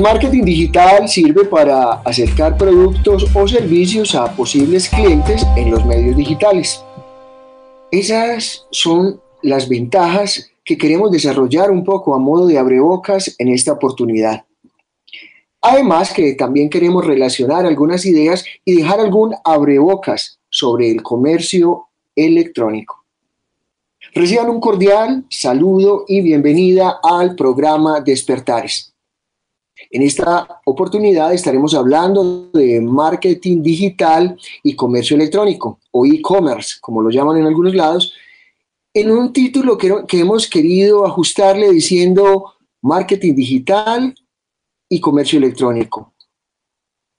El marketing digital sirve para acercar productos o servicios a posibles clientes en los medios digitales. Esas son las ventajas que queremos desarrollar un poco a modo de abrebocas en esta oportunidad. Además que también queremos relacionar algunas ideas y dejar algún abrebocas sobre el comercio electrónico. Reciban un cordial saludo y bienvenida al programa Despertares. En esta oportunidad estaremos hablando de marketing digital y comercio electrónico, o e-commerce, como lo llaman en algunos lados, en un título que, hemos querido ajustarle diciendo marketing digital y comercio electrónico,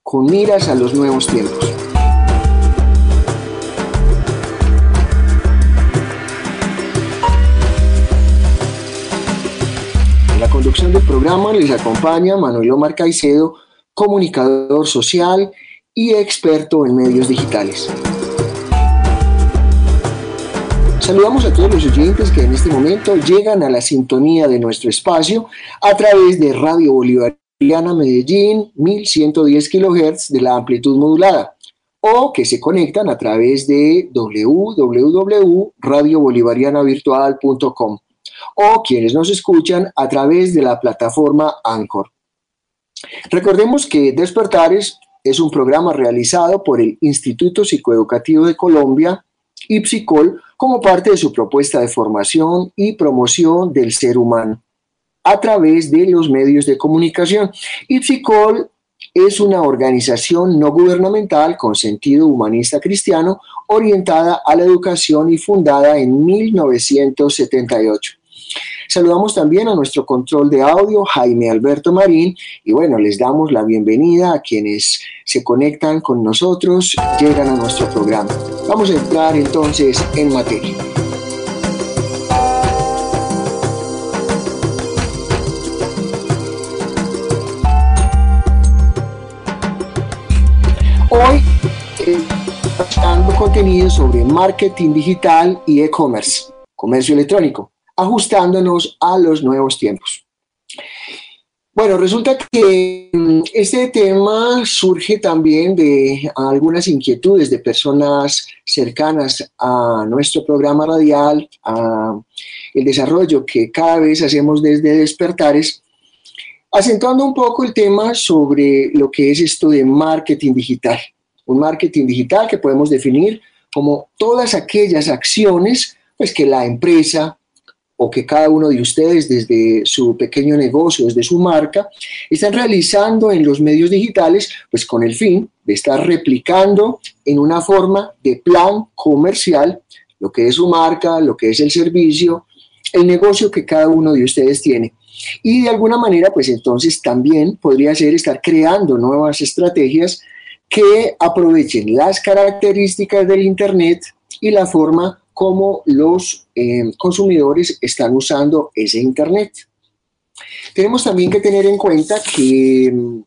con miras a los nuevos tiempos. Del programa les acompaña Manuel Omar Caicedo, comunicador social y experto en medios digitales. Saludamos a todos los oyentes que en este momento llegan a la sintonía de nuestro espacio a través de Radio Bolívar Medellín 1110 kHz de la amplitud modulada o que se conectan a través de www.radiobolivarianavirtual.com o quienes nos escuchan a través de la plataforma Anchor. Recordemos que Despertares es un programa realizado por el Instituto Psicoeducativo de Colombia, IPSICOL, como parte de su propuesta de formación y promoción del ser humano a través de los medios de comunicación. Ipsicol es una organización no gubernamental con sentido humanista cristiano orientada a la educación y fundada en 1978. Saludamos también a nuestro control de audio, Jaime Alberto Marín, y bueno, les damos la bienvenida a quienes se conectan con nosotros, llegan a nuestro programa. Vamos a entrar entonces en materia. Hoy dando contenido sobre marketing digital y e-commerce, comercio electrónico, ajustándonos a los nuevos tiempos. Bueno, resulta que mm, este tema surge también de algunas inquietudes de personas cercanas a nuestro programa radial, a el desarrollo que cada vez hacemos desde Despertares, acentuando un poco el tema sobre lo que es esto de marketing digital. Un marketing digital que podemos definir como todas aquellas acciones pues, que la empresa o que cada uno de ustedes desde su pequeño negocio, desde su marca, están realizando en los medios digitales, pues con el fin de estar replicando en una forma de plan comercial lo que es su marca, lo que es el servicio, el negocio que cada uno de ustedes tiene. Y de alguna manera, pues entonces también podría ser estar creando nuevas estrategias que aprovechen las características del Internet y la forma como los eh, consumidores están usando ese Internet. Tenemos también que tener en cuenta que mm,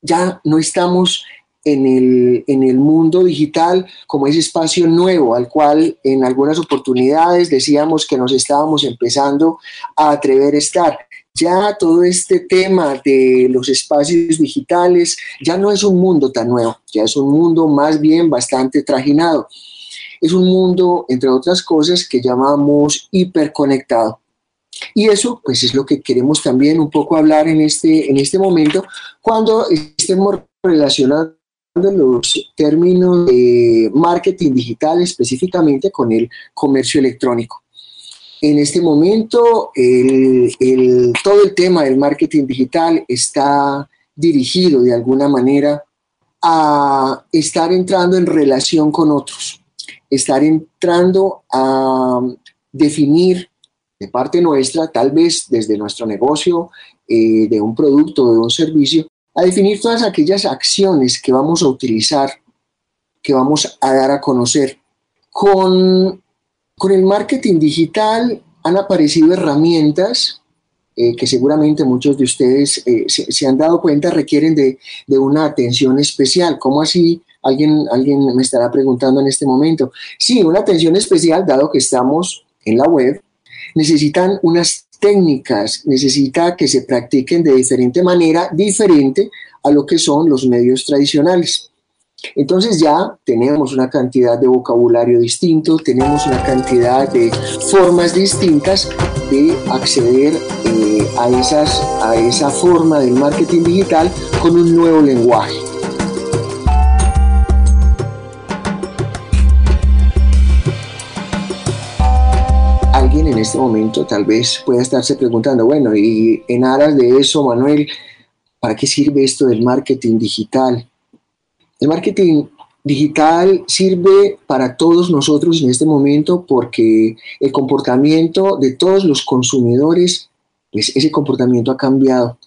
ya no estamos en el, en el, mundo digital como ese espacio nuevo al cual en algunas oportunidades decíamos que nos estábamos empezando a atrever a estar ya todo este tema de los espacios digitales ya no es un mundo tan nuevo, ya es un mundo más bien bastante trajinado. Es un mundo, entre otras cosas, que llamamos hiperconectado. Y eso, pues, es lo que queremos también un poco hablar en este, en este momento, cuando estemos relacionando los términos de marketing digital específicamente con el comercio electrónico. En este momento, todo el tema del marketing digital está dirigido de alguna manera a estar entrando en relación con otros, estar entrando a definir de parte nuestra, tal vez desde nuestro negocio, eh, de un producto, de un servicio, a definir todas aquellas acciones que vamos a utilizar, que vamos a dar a conocer. Con con el marketing digital han aparecido herramientas eh, que seguramente muchos de ustedes eh, se, han dado cuenta requieren de, una atención especial. ¿Cómo así? Alguien, alguien me estará preguntando en este momento. Sí, una atención especial, dado que estamos en la web, necesitan unas técnicas necesita que se practiquen de diferente manera, diferente a lo que son los medios tradicionales. Entonces ya tenemos una cantidad de vocabulario distinto, tenemos una cantidad de formas distintas de acceder eh, a, esas, a esa forma del marketing digital con un nuevo lenguaje. En este momento tal vez pueda estarse preguntando, bueno, y en aras de eso, Manuel, ¿para qué sirve esto del marketing digital? El marketing digital sirve para todos nosotros en este momento porque el comportamiento de todos los consumidores, pues ese comportamiento ha cambiado.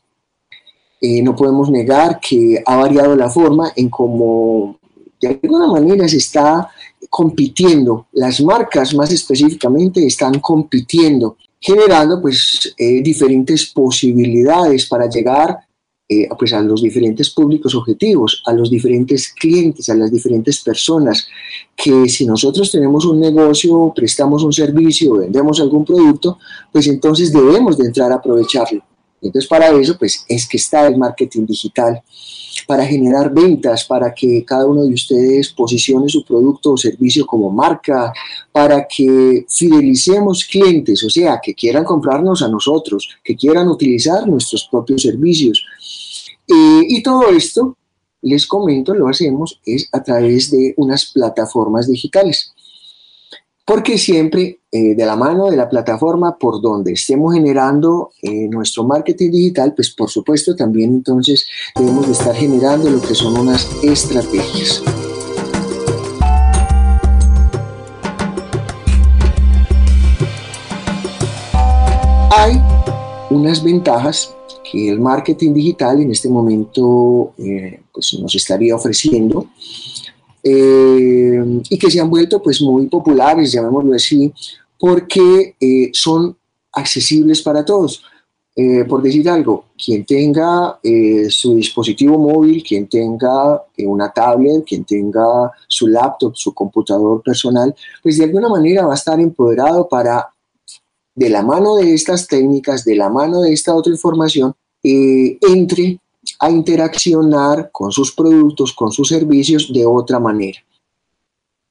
Eh, no podemos negar que ha variado la forma en cómo de alguna manera se está compitiendo. Las marcas más específicamente están compitiendo, generando pues eh, diferentes posibilidades para llegar eh, pues a los diferentes públicos objetivos, a los diferentes clientes, a las diferentes personas, que si nosotros tenemos un negocio, prestamos un servicio, vendemos algún producto, pues entonces debemos de entrar a aprovecharlo. Entonces para eso pues es que está el marketing digital, para generar ventas, para que cada uno de ustedes posicione su producto o servicio como marca, para que fidelicemos clientes, o sea, que quieran comprarnos a nosotros, que quieran utilizar nuestros propios servicios, eh, y todo esto, les comento, lo hacemos es a través de unas plataformas digitales. Porque siempre eh, de la mano de la plataforma por donde estemos generando eh, nuestro marketing digital, pues por supuesto también entonces debemos de estar generando lo que son unas estrategias. Hay unas ventajas que el marketing digital en este momento eh, pues nos estaría ofreciendo eh, y que se han vuelto pues muy populares, llamémoslo así, porque eh, son accesibles para todos. por decir algo, quien tenga su dispositivo móvil, quien tenga una tablet, quien tenga su laptop, su computador personal, pues de alguna manera va a estar empoderado para de la mano de estas técnicas, de la mano de esta otra información, eh, entre a interaccionar con sus productos, con sus servicios de otra manera.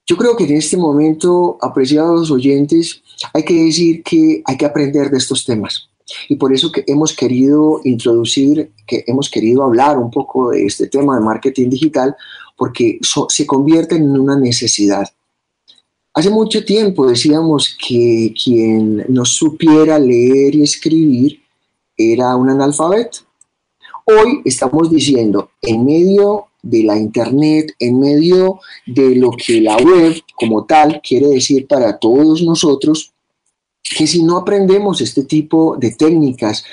Yo creo que en este momento, apreciados oyentes, hay que decir que hay que aprender de estos temas. Y por eso que hemos querido introducir, que hemos querido hablar un poco de este tema de marketing digital, porque se convierte en una necesidad. Hace mucho tiempo decíamos que quien no supiera leer y escribir era un analfabeto. Hoy estamos diciendo, en medio de la Internet, en medio de lo que la web como tal quiere decir para todos nosotros, que si no aprendemos este tipo de técnicas,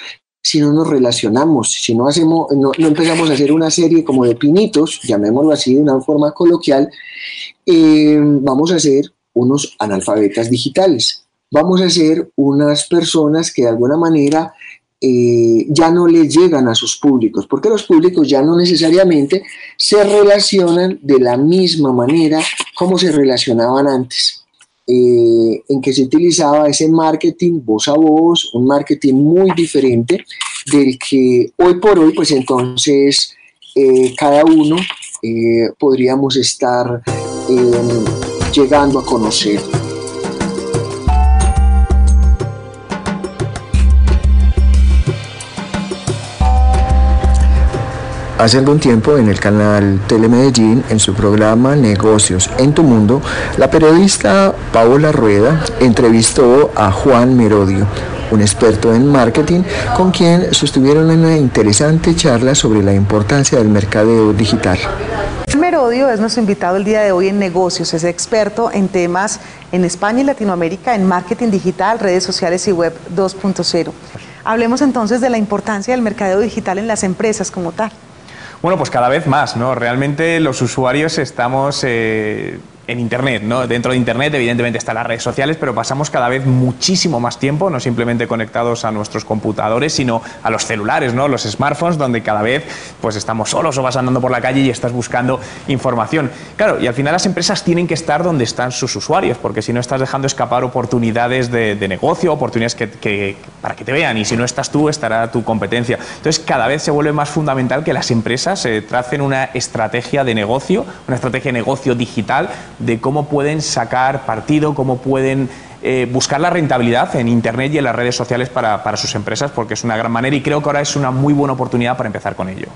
si no nos relacionamos, si no, hacemos, no, empezamos a hacer una serie como de pinitos, llamémoslo así de una forma coloquial, eh, vamos a ser unos analfabetas digitales. Vamos a ser unas personas que de alguna manera eh, ya no le llegan a sus públicos, porque los públicos ya no necesariamente se relacionan de la misma manera como se relacionaban antes. Eh, en que se utilizaba ese marketing voz a voz, un marketing muy diferente del que hoy por hoy, pues entonces eh, cada uno podríamos estar llegando a conocer. Hace algún tiempo en el canal Telemedellín, en su programa Negocios en tu Mundo, la periodista Paola Rueda entrevistó a Juan Merodio, un experto en marketing, con quien sostuvieron una interesante charla sobre la importancia del mercadeo digital. Merodio es nuestro invitado el día de hoy en negocios, es experto en temas en España y Latinoamérica en marketing digital, redes sociales y web 2.0. Hablemos entonces de la importancia del mercadeo digital en las empresas como tal. Bueno, pues cada vez más, ¿no? Realmente los usuarios estamos eh, en Internet, ¿no? Dentro de Internet, evidentemente, están las redes sociales, pero pasamos cada vez muchísimo más tiempo, no simplemente conectados a nuestros computadores, sino a los celulares, ¿no? Los smartphones, donde cada vez pues estamos solos o vas andando por la calle y estás buscando información. Claro, y al final las empresas tienen que estar donde están sus usuarios, porque si no estás dejando escapar oportunidades de, negocio, oportunidades que, para que te vean, y si no estás tú, estará tu competencia. Entonces, cada vez se vuelve más fundamental que las empresas eh, tracen una estrategia de negocio, una estrategia de negocio digital de cómo pueden sacar partido, cómo pueden eh, buscar la rentabilidad en Internet y en las redes sociales para, para, sus empresas, porque es una gran manera y creo que ahora es una muy buena oportunidad para empezar con ello.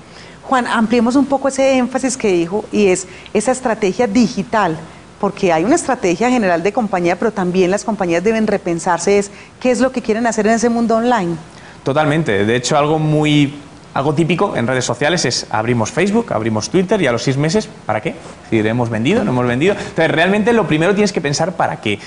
Juan, ampliemos un poco ese énfasis que dijo y es esa estrategia digital porque hay una estrategia general de compañía, pero también las compañías deben repensarse es qué es lo que quieren hacer en ese mundo online. Totalmente. De hecho, algo muy algo típico en redes sociales es abrimos Facebook, abrimos Twitter y a los seis meses, ¿para qué? Si hemos vendido, no hemos vendido. Entonces, realmente lo primero tienes que pensar para qué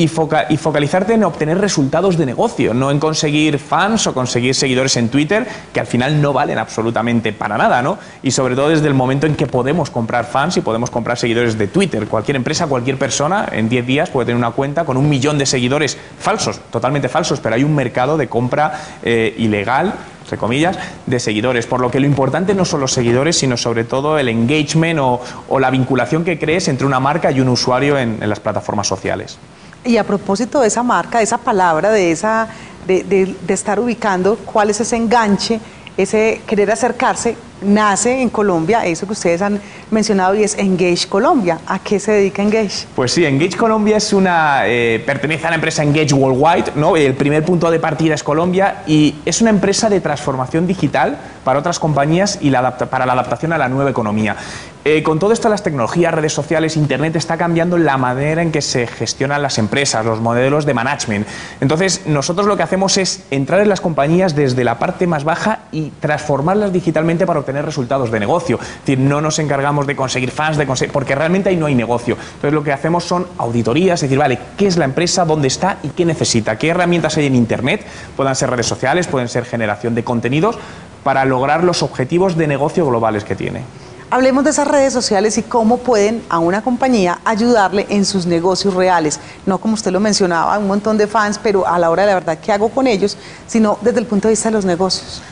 y, focalizarte en obtener resultados de negocio, no en conseguir fans o conseguir seguidores en Twitter, que al final no valen absolutamente para nada, ¿no? Y sobre todo desde el momento en que podemos comprar fans y podemos comprar seguidores de Twitter. Cualquier empresa, cualquier persona, en 10 días puede tener una cuenta con un millón de seguidores falsos, totalmente falsos, pero hay un mercado de compra eh, ilegal entre comillas, de seguidores. Por lo que lo importante no son los seguidores, sino sobre todo el engagement o, la vinculación que crees entre una marca y un usuario en las plataformas sociales. Y a propósito de esa marca, de esa palabra, de, esa, de, de estar ubicando cuál es ese enganche, ese querer acercarse, nace en Colombia, eso que ustedes han mencionado y es Engage Colombia. ¿A qué se dedica Engage? Pues sí, Engage Colombia es una, eh, pertenece a la empresa Engage Worldwide, ¿no? el primer punto de partida es Colombia y es una empresa de transformación digital para otras compañías y la para la adaptación a la nueva economía. Eh, con todo esto, las tecnologías, redes sociales, Internet está cambiando la manera en que se gestionan las empresas, los modelos de management. Entonces, nosotros lo que hacemos es entrar en las compañías desde la parte más baja y transformarlas digitalmente para tener resultados de negocio. Es decir, no nos encargamos de conseguir fans, de porque realmente ahí no hay negocio. Entonces lo que hacemos son auditorías, es decir, vale, ¿qué es la empresa, dónde está y qué necesita? ¿Qué herramientas hay en Internet? Puedan ser redes sociales, pueden ser generación de contenidos para lograr los objetivos de negocio globales que tiene. Hablemos de esas redes sociales y cómo pueden a una compañía ayudarle en sus negocios reales. No como usted lo mencionaba, un montón de fans, pero a la hora de la verdad, ¿qué hago con ellos? Sino desde el punto de vista de los negocios.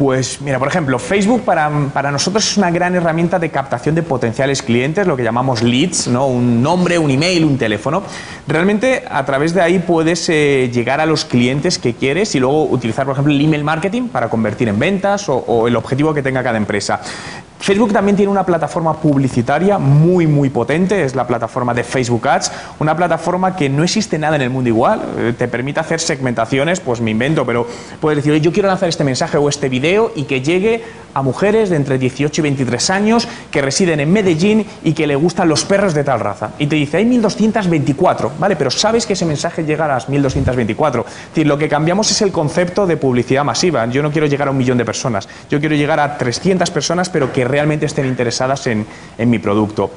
Pues mira, por ejemplo, Facebook para, nosotros es una gran herramienta de captación de potenciales clientes, lo que llamamos leads, ¿no? un nombre, un email, un teléfono. Realmente a través de ahí puedes eh, llegar a los clientes que quieres y luego utilizar, por ejemplo, el email marketing para convertir en ventas o el objetivo que tenga cada empresa. Facebook también tiene una plataforma publicitaria muy, muy potente, es la plataforma de Facebook Ads, una plataforma que no existe nada en el mundo igual, eh, te permite hacer segmentaciones, pues me invento, pero puedes decir, yo quiero lanzar este mensaje o este video y que llegue a mujeres de entre 18 y 23 años que residen en Medellín y que le gustan los perros de tal raza. Y te dice, hay 1224, ¿vale? Pero sabes que ese mensaje llega a las 1224. Es decir, lo que cambiamos es el concepto de publicidad masiva. Yo no quiero llegar a un millón de personas, yo quiero llegar a 300 personas, pero que realmente estén interesadas en, mi producto.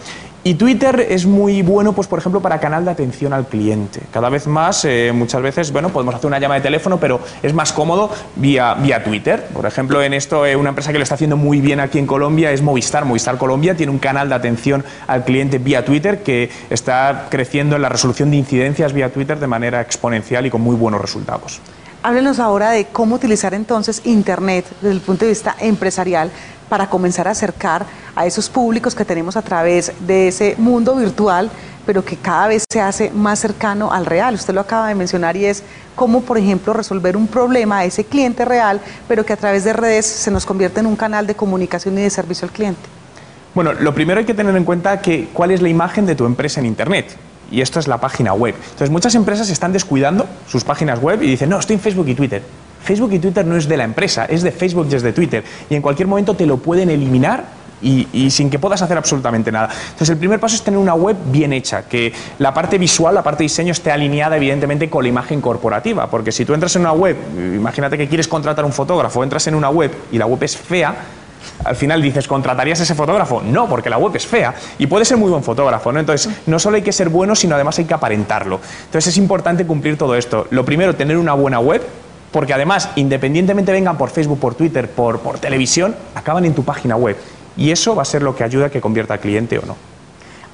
Y Twitter es muy bueno, pues por ejemplo, para canal de atención al cliente. Cada vez más, eh, muchas veces, bueno, podemos hacer una llamada de teléfono, pero es más cómodo vía, vía Twitter. Por ejemplo, en esto, eh, una empresa que lo está haciendo muy bien aquí en Colombia es Movistar. Movistar Colombia tiene un canal de atención al cliente vía Twitter que está creciendo en la resolución de incidencias vía Twitter de manera exponencial y con muy buenos resultados. Háblenos ahora de cómo utilizar entonces Internet desde el punto de vista empresarial para comenzar a acercar a esos públicos que tenemos a través de ese mundo virtual, pero que cada vez se hace más cercano al real. Usted lo acaba de mencionar y es cómo, por ejemplo, resolver un problema a ese cliente real, pero que a través de redes se nos convierte en un canal de comunicación y de servicio al cliente. Bueno, lo primero hay que tener en cuenta que cuál es la imagen de tu empresa en Internet y esto es la página web. Entonces muchas empresas están descuidando sus páginas web y dicen, no, estoy en Facebook y Twitter. Facebook y Twitter no es de la empresa, es de Facebook y es de Twitter. Y en cualquier momento te lo pueden eliminar y, sin que puedas hacer absolutamente nada. Entonces, el primer paso es tener una web bien hecha, que la parte visual, la parte de diseño esté alineada evidentemente con la imagen corporativa, porque si tú entras en una web, imagínate que quieres contratar un fotógrafo, entras en una web y la web es fea, al final dices, ¿contratarías a ese fotógrafo? No, porque la web es fea y puede ser muy buen fotógrafo, ¿no? Entonces, no solo hay que ser bueno, sino además hay que aparentarlo. Entonces, es importante cumplir todo esto. Lo primero, tener una buena web, porque además, independientemente vengan por Facebook, por Twitter, por, televisión, acaban en tu página web. Y eso va a ser lo que ayuda a que convierta al cliente o no.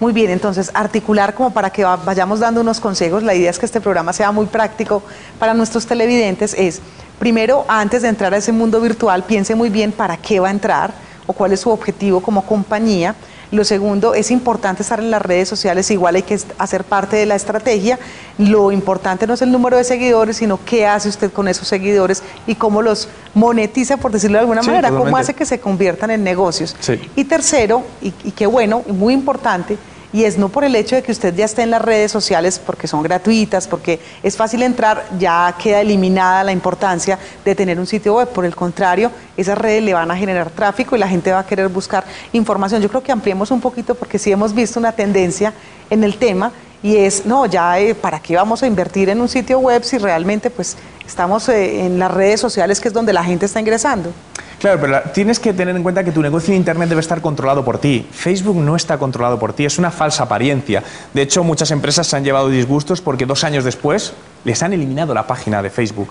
Muy bien, entonces articular como para que vayamos dando unos consejos, la idea es que este programa sea muy práctico para nuestros televidentes, es primero, antes de entrar a ese mundo virtual, piense muy bien para qué va a entrar o cuál es su objetivo como compañía. Lo segundo, es importante estar en las redes sociales, igual hay que hacer parte de la estrategia. Lo importante no es el número de seguidores, sino qué hace usted con esos seguidores y cómo los monetiza, por decirlo de alguna manera, cómo hace que se conviertan en negocios. Y tercero, y, y qué bueno, y muy importante, y es no por el hecho de que usted ya esté en las redes sociales porque son gratuitas, porque es fácil entrar, ya queda eliminada la importancia de tener un sitio web. Por el contrario, esas redes le van a generar tráfico y la gente va a querer buscar información. Yo creo que ampliemos un poquito porque sí hemos visto una tendencia en el tema y es, no, ya, eh, ¿para qué vamos a invertir en un sitio web si realmente pues estamos eh, en las redes sociales que es donde la gente está ingresando? Claro, pero tienes que tener en cuenta que tu negocio en Internet debe estar controlado por ti. Facebook no está controlado por ti, es una falsa apariencia. De hecho, muchas empresas se han llevado disgustos porque dos años después les han eliminado la página de Facebook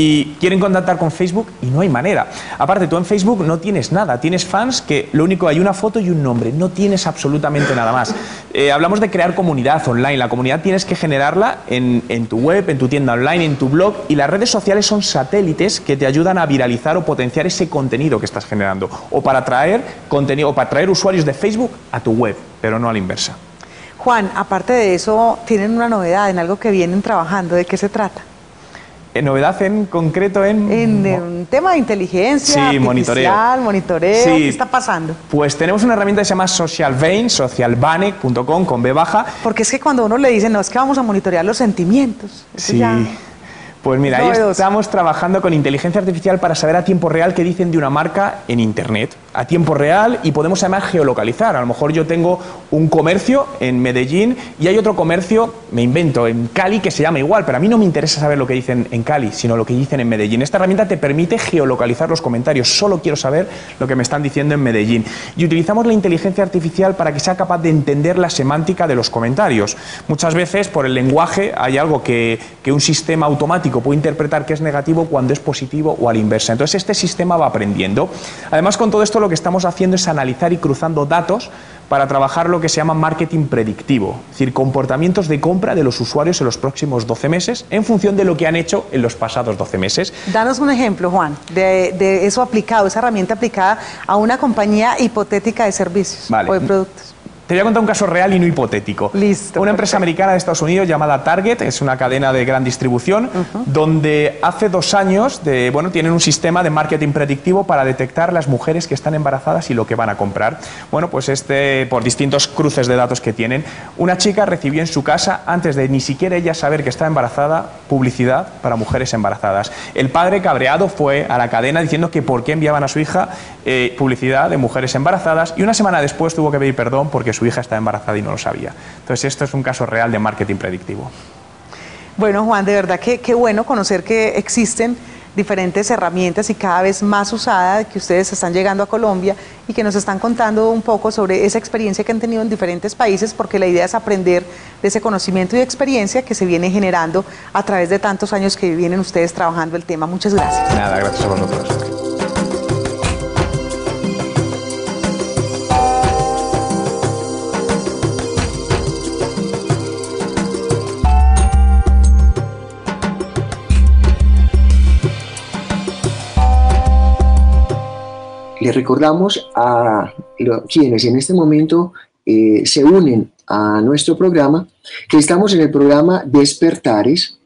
y quieren contactar con Facebook y no hay manera. Aparte, tú en Facebook no tienes nada, tienes fans que lo único hay una foto y un nombre, no tienes absolutamente nada más. Eh, hablamos de crear comunidad online, la comunidad tienes que generarla en, tu web, en tu tienda online, en tu blog y las redes sociales son satélites que te ayudan a viralizar o potenciar ese contenido que estás generando o para traer contenido o para traer usuarios de Facebook a tu web, pero no a la inversa. Juan, aparte de eso, tienen una novedad en algo que vienen trabajando, ¿de qué se trata? Novedad en concreto en... En un tema de inteligencia sí, monitoreo. monitoreo, ¿qué está pasando? Pues tenemos una herramienta que se llama SocialVane, socialbane.com con B baja. Porque es que cuando uno le dice, no, es que vamos a monitorear los sentimientos. Sí. Pues mira, ahí estamos trabajando con inteligencia artificial para saber a tiempo real qué dicen de una marca en Internet. A tiempo real y podemos además geolocalizar. A lo mejor yo tengo un comercio en Medellín y hay otro comercio, me invento, en Cali que se llama igual, pero a mí no me interesa saber lo que dicen en Cali, sino lo que dicen en Medellín. Esta herramienta te permite geolocalizar los comentarios. Solo quiero saber lo que me están diciendo en Medellín. Y utilizamos la inteligencia artificial para que sea capaz de entender la semántica de los comentarios. Muchas veces por el lenguaje hay algo que, que un sistema automático puede interpretar que es negativo cuando es positivo o a la inversa. Entonces este sistema va aprendiendo. Además con todo esto lo que estamos haciendo es analizar y cruzando datos para trabajar lo que se llama marketing predictivo, es decir, comportamientos de compra de los usuarios en los próximos 12 meses en función de lo que han hecho en los pasados 12 meses. Danos un ejemplo, Juan, de, eso aplicado, esa herramienta aplicada a una compañía hipotética de servicios o de productos. Te voy a contar un caso real y no hipotético. Listo. Una empresa americana de Estados Unidos llamada Target, es una cadena de gran distribución, donde hace dos años de, bueno, tienen un sistema de marketing predictivo para detectar las mujeres que están embarazadas y lo que van a comprar. Bueno, pues este, por distintos cruces de datos que tienen, una chica recibió en su casa, antes de ni siquiera ella saber que está embarazada, publicidad para mujeres embarazadas. El padre cabreado fue a la cadena diciendo que por qué enviaban a su hija eh, publicidad de mujeres embarazadas y una semana después tuvo que pedir perdón porque su hija está embarazada y no lo sabía. Entonces, esto es un caso real de marketing predictivo. Bueno, Juan, de verdad que qué bueno conocer que existen diferentes herramientas y cada vez más usadas que ustedes están llegando a Colombia y que nos están contando un poco sobre esa experiencia que han tenido en diferentes países, porque la idea es aprender de ese conocimiento y experiencia que se viene generando a través de tantos años que vienen ustedes trabajando el tema. Muchas gracias. Nada, gracias a vosotros. Les recordamos a quienes en este momento eh, se unen a nuestro programa que estamos en el programa Despertares,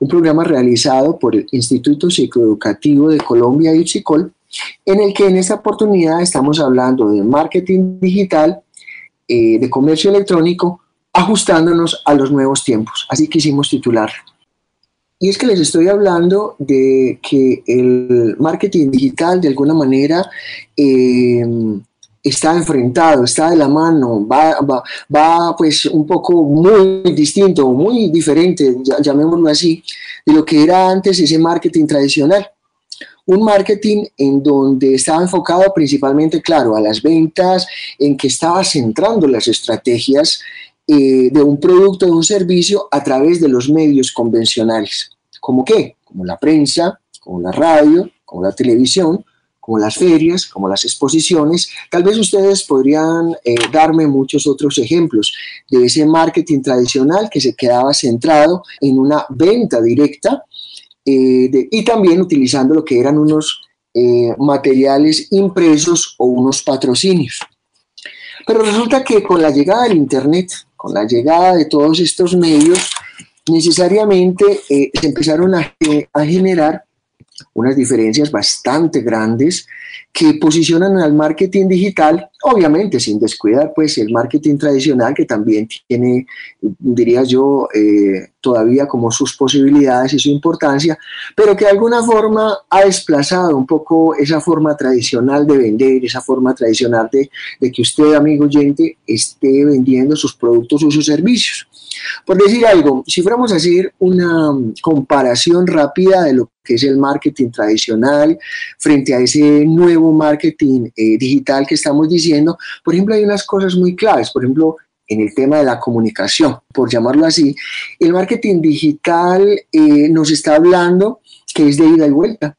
un programa realizado por el Instituto Psicoeducativo de Colombia y Uchicol, en el que en esta oportunidad estamos hablando de marketing digital, eh, de comercio electrónico, ajustándonos a los nuevos tiempos. Así quisimos titular y es que les estoy hablando de que el marketing digital de alguna manera eh, está enfrentado, está de la mano, va, va, pues un poco muy distinto, muy diferente, llamémoslo así, de lo que era antes ese marketing tradicional. Un marketing en donde estaba enfocado principalmente, claro, a las ventas, en que estaba centrando las estrategias eh, de un producto, de un servicio a través de los medios convencionales. ¿Como qué? Como la prensa, como la radio, como la televisión, como las ferias, como las exposiciones. Tal vez ustedes podrían eh, darme muchos otros ejemplos de ese marketing tradicional que se quedaba centrado en una venta directa eh, y también utilizando lo que eran unos materiales impresos o unos patrocinios. Pero resulta que con la llegada del Internet, con la llegada de todos estos medios, necesariamente se empezaron a, a generar unas diferencias bastante grandes que posicionan al marketing digital, obviamente sin descuidar pues el marketing tradicional que también tiene, diría yo, eh, todavía como sus posibilidades y su importancia, pero que de alguna forma ha desplazado un poco esa forma tradicional de vender, esa forma tradicional de, que usted, amigo oyente, esté vendiendo sus productos o sus servicios. Por decir algo, si fuéramos a hacer una comparación rápida de lo que es el marketing tradicional frente a ese nuevo marketing eh, digital que estamos diciendo, por ejemplo, hay unas cosas muy claves. Por ejemplo, en el tema de la comunicación, por llamarlo así, el marketing digital eh, nos está hablando que es de ida y vuelta.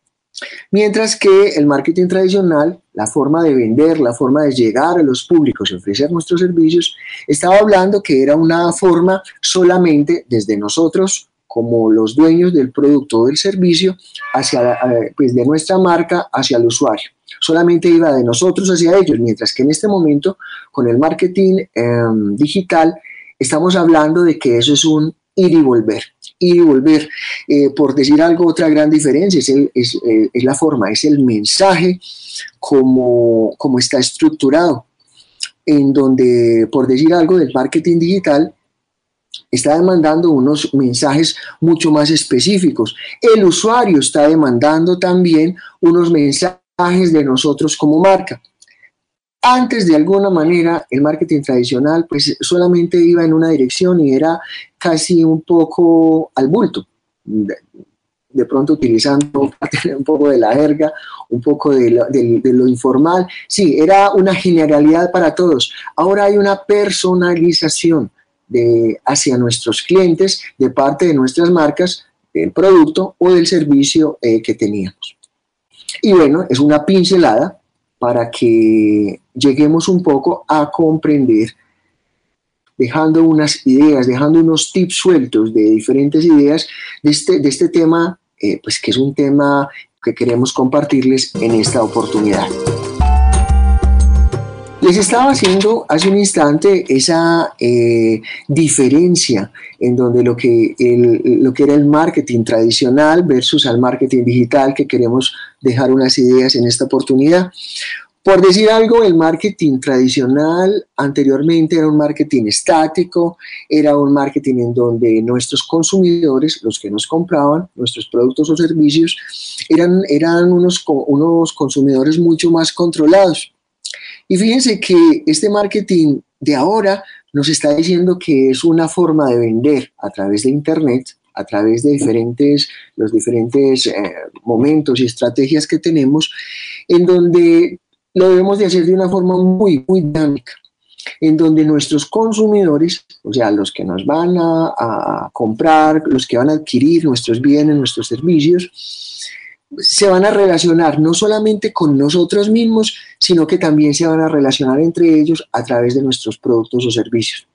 Mientras que el marketing tradicional, la forma de vender, la forma de llegar a los públicos y ofrecer nuestros servicios, estaba hablando que era una forma solamente desde nosotros como los dueños del producto o del servicio, hacia, eh, pues de nuestra marca hacia el usuario. Solamente iba de nosotros hacia ellos, mientras que en este momento, con el marketing em, digital, estamos hablando de que eso es un ir y volver ir y volver. Eh, por decir algo, otra gran diferencia es, el, es, eh, es, la forma, es el mensaje como, como está estructurado, en donde, por decir algo, del marketing digital, está demandando unos mensajes mucho más específicos. El usuario está demandando también unos mensajes de nosotros como marca. Antes, de alguna manera, el marketing tradicional pues solamente iba en una dirección y era casi un poco al bulto. De, pronto utilizando un poco de la jerga, un poco lo, de lo, informal. Sí, era una generalidad para todos. Ahora hay una personalización de, hacia nuestros clientes de parte de nuestras marcas, del producto o del servicio eh, que teníamos. Y bueno, es una pincelada para que lleguemos un poco a comprender, dejando unas ideas, dejando unos tips sueltos de diferentes ideas de este, de este tema, eh, pues que es un tema que queremos compartirles en esta oportunidad. Les estaba haciendo hace un instante esa eh, diferencia en donde lo que, el, lo que era el marketing tradicional versus al marketing digital, que queremos dejar unas ideas en esta oportunidad. Por decir algo, el marketing tradicional anteriormente era un marketing estático, era un marketing en donde nuestros consumidores, los que nos compraban nuestros productos o servicios, eran, eran unos, unos consumidores mucho más controlados. Y fíjense que este marketing de ahora nos está diciendo que es una forma de vender a través de Internet, a través de diferentes, los diferentes eh, momentos y estrategias que tenemos, en donde lo debemos de hacer de una forma muy, muy dinámica, en donde nuestros consumidores, o sea, los que nos van a, a comprar, los que van a adquirir nuestros bienes, nuestros servicios, se van a relacionar no solamente con nosotros mismos, sino que también se van a relacionar entre ellos a través de nuestros productos o servicios.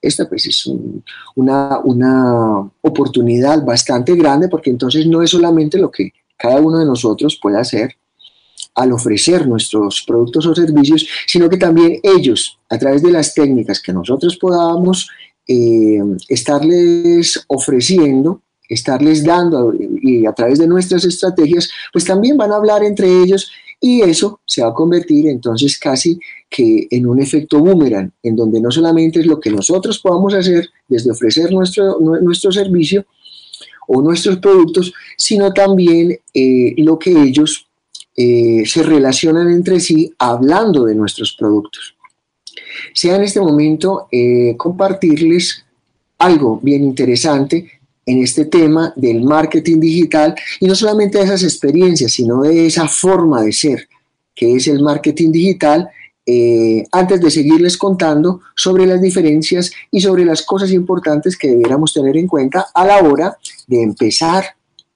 Esta pues es un, una, una oportunidad bastante grande porque entonces no es solamente lo que cada uno de nosotros puede hacer al ofrecer nuestros productos o servicios, sino que también ellos, a través de las técnicas que nosotros podamos eh, estarles ofreciendo, estarles dando y a través de nuestras estrategias, pues también van a hablar entre ellos y eso se va a convertir entonces casi que en un efecto boomerang, en donde no solamente es lo que nosotros podamos hacer desde ofrecer nuestro, nuestro servicio o nuestros productos, sino también eh, lo que ellos eh, se relacionan entre sí hablando de nuestros productos. Sea en este momento eh, compartirles algo bien interesante en este tema del marketing digital y no solamente de esas experiencias, sino de esa forma de ser que es el marketing digital, eh, antes de seguirles contando sobre las diferencias y sobre las cosas importantes que debiéramos tener en cuenta a la hora de empezar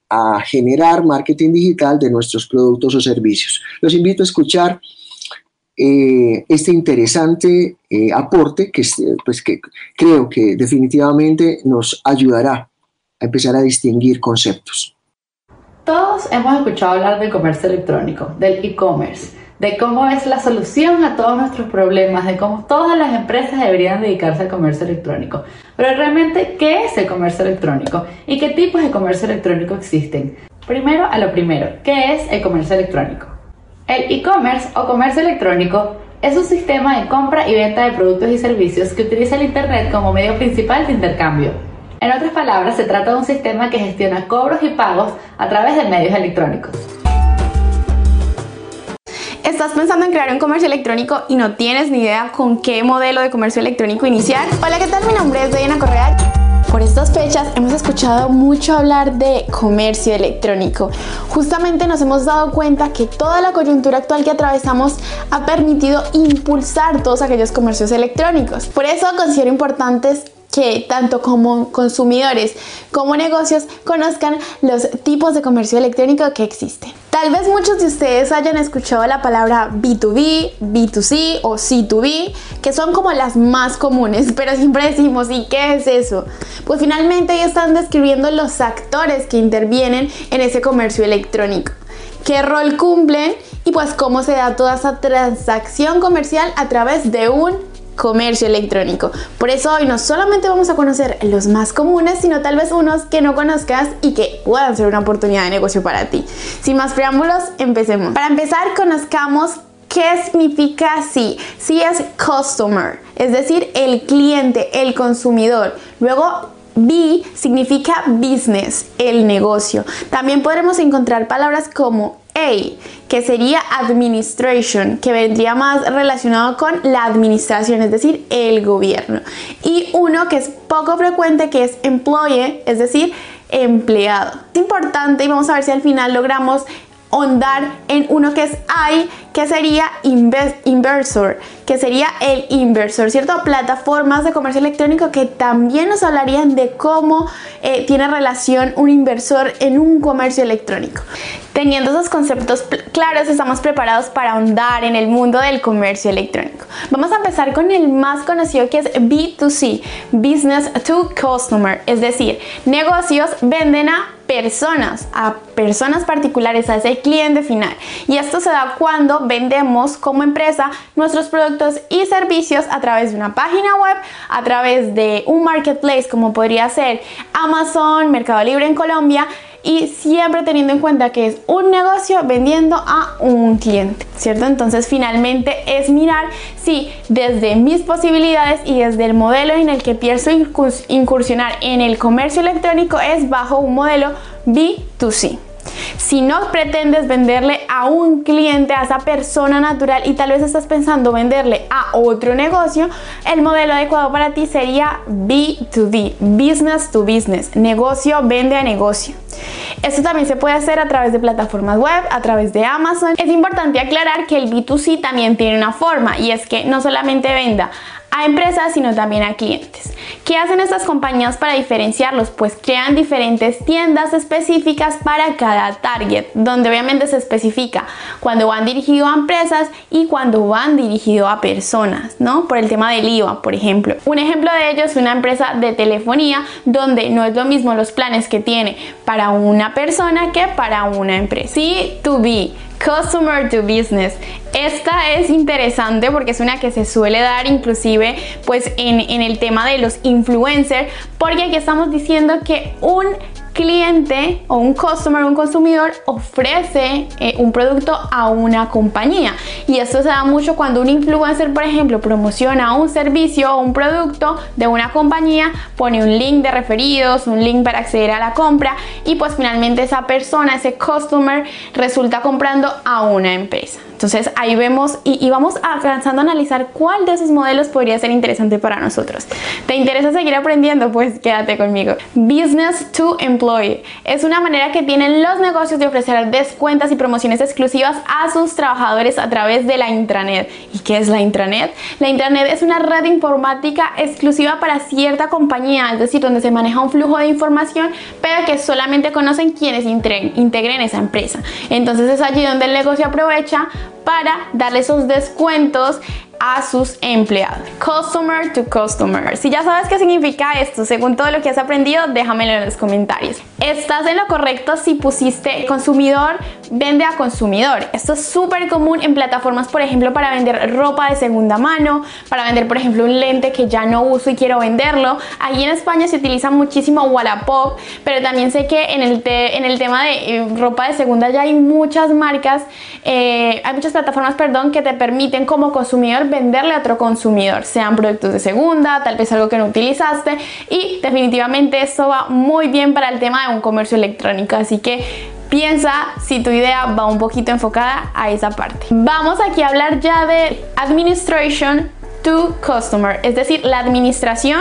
a generar marketing digital de nuestros productos o servicios. Los invito a escuchar eh, este interesante eh, aporte que, pues, que creo que definitivamente nos ayudará empezar a distinguir conceptos. Todos hemos escuchado hablar del comercio electrónico, del e-commerce, de cómo es la solución a todos nuestros problemas, de cómo todas las empresas deberían dedicarse al comercio electrónico. Pero realmente, ¿qué es el comercio electrónico? ¿Y qué tipos de comercio electrónico existen? Primero a lo primero, ¿qué es el comercio electrónico? El e-commerce o comercio electrónico es un sistema de compra y venta de productos y servicios que utiliza el Internet como medio principal de intercambio. En otras palabras, se trata de un sistema que gestiona cobros y pagos a través de medios electrónicos. ¿Estás pensando en crear un comercio electrónico y no tienes ni idea con qué modelo de comercio electrónico iniciar? Hola, ¿qué tal? Mi nombre es Diana Correa. Por estas fechas hemos escuchado mucho hablar de comercio electrónico. Justamente nos hemos dado cuenta que toda la coyuntura actual que atravesamos ha permitido impulsar todos aquellos comercios electrónicos. Por eso considero importantes que tanto como consumidores como negocios conozcan los tipos de comercio electrónico que existen. Tal vez muchos de ustedes hayan escuchado la palabra B2B, B2C o C2B, que son como las más comunes, pero siempre decimos, ¿y qué es eso? Pues finalmente están describiendo los actores que intervienen en ese comercio electrónico, qué rol cumplen y pues cómo se da toda esa transacción comercial a través de un comercio electrónico. Por eso hoy no solamente vamos a conocer los más comunes, sino tal vez unos que no conozcas y que puedan ser una oportunidad de negocio para ti. Sin más preámbulos, empecemos. Para empezar, conozcamos ¿Qué significa sí? Sí es customer, es decir, el cliente, el consumidor. Luego, B significa business, el negocio. También podremos encontrar palabras como a, que sería administration, que vendría más relacionado con la administración, es decir, el gobierno. Y uno que es poco frecuente, que es employee, es decir, empleado. Es importante y vamos a ver si al final logramos ondar en uno que es I, que sería inversor, que sería el inversor, ¿cierto? Plataformas de comercio electrónico que también nos hablarían de cómo eh, tiene relación un inversor en un comercio electrónico. Teniendo esos conceptos claros, estamos preparados para ahondar en el mundo del comercio electrónico. Vamos a empezar con el más conocido que es B2C, Business to Customer, es decir, negocios venden a personas, a personas particulares, a ese cliente final. Y esto se da cuando vendemos como empresa nuestros productos y servicios a través de una página web, a través de un marketplace como podría ser Amazon, Mercado Libre en Colombia y siempre teniendo en cuenta que es un negocio vendiendo a un cliente, ¿cierto? Entonces finalmente es mirar si desde mis posibilidades y desde el modelo en el que pienso incursionar en el comercio electrónico es bajo un modelo B2C. Si no pretendes venderle a un cliente, a esa persona natural y tal vez estás pensando venderle a otro negocio, el modelo adecuado para ti sería B2B, business to business, negocio vende a negocio. Esto también se puede hacer a través de plataformas web, a través de Amazon. Es importante aclarar que el B2C también tiene una forma y es que no solamente venda a empresas, sino también a clientes. ¿Qué hacen estas compañías para diferenciarlos? Pues crean diferentes tiendas específicas para cada target, donde obviamente se especifica cuando van dirigido a empresas y cuando van dirigido a personas, ¿no? Por el tema del IVA, por ejemplo. Un ejemplo de ello es una empresa de telefonía donde no es lo mismo los planes que tiene para una persona que para una empresa. C2B Customer to Business. Esta es interesante porque es una que se suele dar inclusive pues en, en el tema de los influencers porque aquí estamos diciendo que un cliente o un customer, un consumidor ofrece eh, un producto a una compañía. Y esto se da mucho cuando un influencer por ejemplo promociona un servicio o un producto de una compañía pone un link de referidos un link para acceder a la compra y pues finalmente esa persona ese customer resulta comprando a una empresa Entonces ahí vemos y, vamos avanzando a analizar cuál de esos modelos podría ser interesante para nosotros. ¿Te interesa seguir aprendiendo? Pues quédate conmigo. Business to Employee es una manera que tienen los negocios de ofrecer descuentas y promociones exclusivas a sus trabajadores a través de la intranet. ¿Y qué es la intranet? La intranet es una red informática exclusiva para cierta compañía, es decir, donde se maneja un flujo de información, pero que solamente conocen quienes integren esa empresa. Entonces es allí donde el negocio aprovecha para darle esos descuentos a sus empleados. Customer to customer. Si ya sabes qué significa esto, según todo lo que has aprendido, déjamelo en los comentarios. Estás en lo correcto si pusiste consumidor vende a consumidor. Esto es súper común en plataformas, por ejemplo, para vender ropa de segunda mano, para vender, por ejemplo, un lente que ya no uso y quiero venderlo. Aquí en España se utiliza muchísimo Wallapop, pero también sé que en el, en el tema de eh, ropa de segunda ya hay muchas marcas, eh, hay muchas plataformas, perdón, que te permiten como consumidor venderle a otro consumidor, sean productos de segunda, tal vez algo que no utilizaste y definitivamente esto va muy bien para el tema de un comercio electrónico, así que piensa si tu idea va un poquito enfocada a esa parte. Vamos aquí a hablar ya de administration to customer, es decir, la administración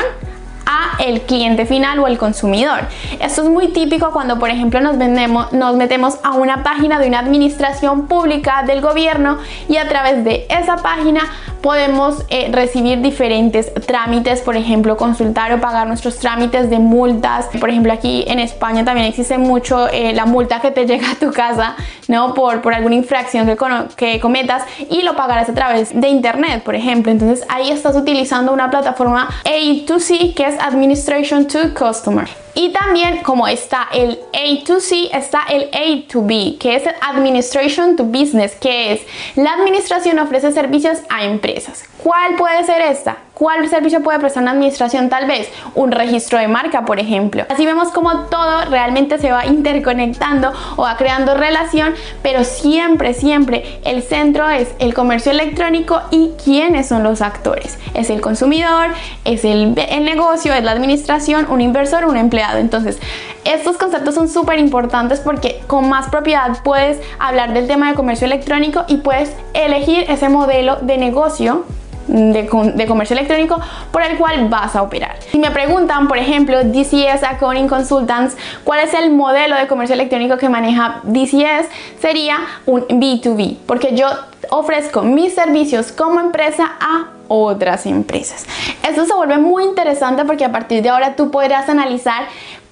a el cliente final o el consumidor. Esto es muy típico cuando, por ejemplo, nos, vendemos, nos metemos a una página de una administración pública del gobierno y a través de esa página podemos eh, recibir diferentes trámites, por ejemplo, consultar o pagar nuestros trámites de multas. Por ejemplo, aquí en España también existe mucho eh, la multa que te llega a tu casa, ¿no? Por, por alguna infracción que, que cometas y lo pagarás a través de internet, por ejemplo. Entonces ahí estás utilizando una plataforma A2C que es Administration to Customer. Y también como está el A2C, está el A2B, que es el Administration to Business, que es la administración ofrece servicios a empresas. ¿Cuál puede ser esta? ¿Cuál servicio puede prestar una administración? Tal vez un registro de marca, por ejemplo. Así vemos como todo realmente se va interconectando o va creando relación, pero siempre, siempre el centro es el comercio electrónico y quiénes son los actores. Es el consumidor, es el, el negocio, es la administración, un inversor, un empleado. Entonces, estos conceptos son súper importantes porque con más propiedad puedes hablar del tema de comercio electrónico y puedes elegir ese modelo de negocio de, comercio electrónico por el cual vas a operar. Si me preguntan, por ejemplo, DCS Accounting Consultants, ¿cuál es el modelo de comercio electrónico que maneja DCS? Sería un B2B, porque yo ofrezco mis servicios como empresa a otras empresas. Esto se vuelve muy interesante porque a partir de ahora tú podrás analizar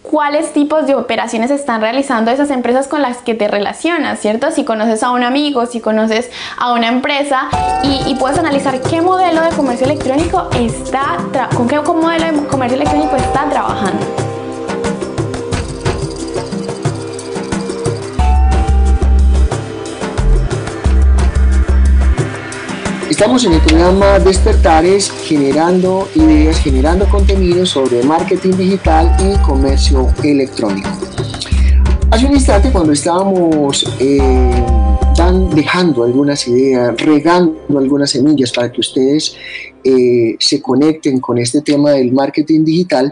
cuáles tipos de operaciones están realizando esas empresas con las que te relacionas, ¿cierto? Si conoces a un amigo, si conoces a una empresa y, puedes analizar qué modelo de comercio electrónico está, con qué modelo de comercio electrónico está trabajando. Estamos en el programa Despertares generando ideas, generando contenido sobre marketing digital y comercio electrónico. Hace un instante cuando estábamos eh, dejando algunas ideas, regando algunas semillas para que ustedes eh, se conecten con este tema del marketing digital,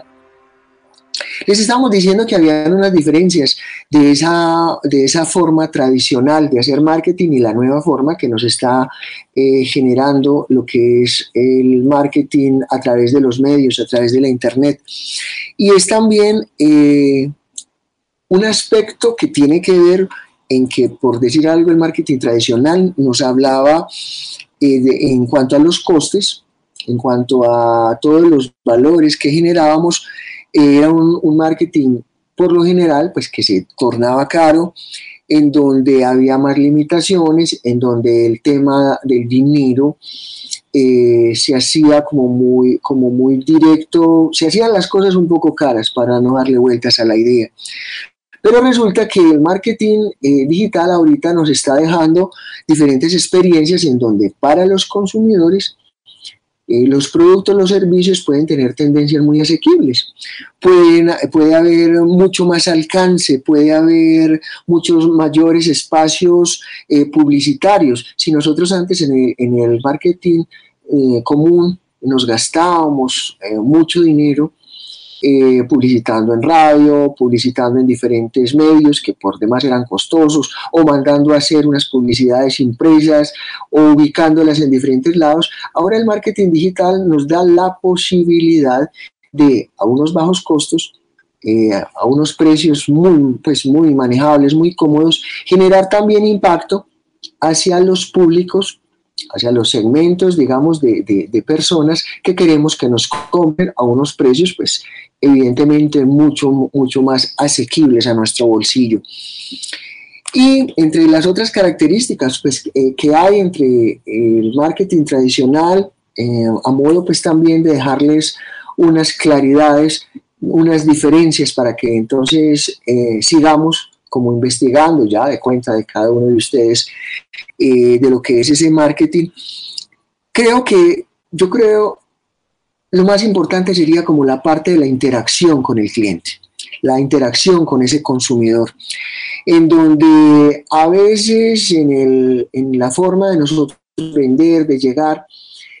les estamos diciendo que había unas diferencias de esa, de esa forma tradicional de hacer marketing y la nueva forma que nos está eh, generando lo que es el marketing a través de los medios, a través de la Internet. Y es también eh, un aspecto que tiene que ver en que, por decir algo, el marketing tradicional nos hablaba eh, en cuanto a los costes, en cuanto a todos los valores que generábamos, era un, marketing por lo general, pues que se tornaba caro, en donde había más limitaciones, en donde el tema del dinero eh, se hacía como muy, como muy directo, se hacían las cosas un poco caras para no darle vueltas a la idea. Pero resulta que el marketing eh, digital ahorita nos está dejando diferentes experiencias en donde para los consumidores eh, los productos, los servicios pueden tener tendencias muy asequibles. Puede haber mucho más alcance, puede haber muchos mayores espacios eh, publicitarios. Si nosotros antes en el, marketing eh, común nos gastábamos mucho dinero, eh, publicitando en radio, publicitando en diferentes medios que por demás eran costosos, o mandando a hacer unas publicidades impresas, o ubicándolas en diferentes lados. Ahora el marketing digital nos da la posibilidad de, a unos bajos costos, eh, a unos precios muy, pues muy manejables, muy cómodos, generar también impacto hacia los públicos hacia los segmentos, digamos, de, de, personas que queremos que nos compren a unos precios, pues, evidentemente mucho, mucho más asequibles a nuestro bolsillo. Y entre las otras características pues, eh, que hay entre el marketing tradicional, eh, a modo pues también de dejarles unas claridades, unas diferencias para que entonces eh, sigamos como investigando ya de cuenta de cada uno de ustedes de lo que es ese marketing. Creo que, yo creo lo más importante sería como la parte de la interacción con el cliente, la interacción con ese consumidor, en donde a veces en, la forma de nosotros vender, de llegar,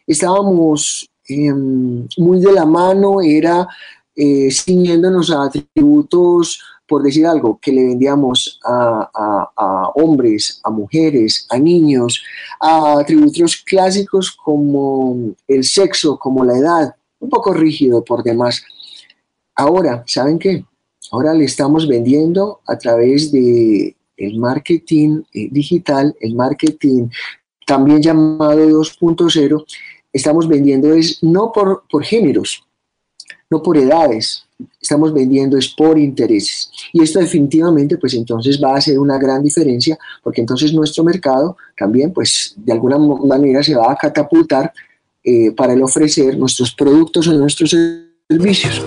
estábamos em, muy de la mano, era eh, ciñéndonos a atributos, por decir algo, que le vendíamos a, a, hombres, a mujeres, a niños, a atributos clásicos como el sexo, como la edad, un poco rígido por demás. Ahora, ¿saben qué? Ahora le estamos vendiendo a través de el marketing eh, digital, el marketing también llamado 2.0, estamos vendiendo es no por, por géneros, no por edades, estamos vendiendo es por intereses. Y esto definitivamente, pues entonces va a ser una gran diferencia, porque entonces nuestro mercado también, pues de alguna manera se va a catapultar eh, para el ofrecer nuestros productos o nuestros servicios.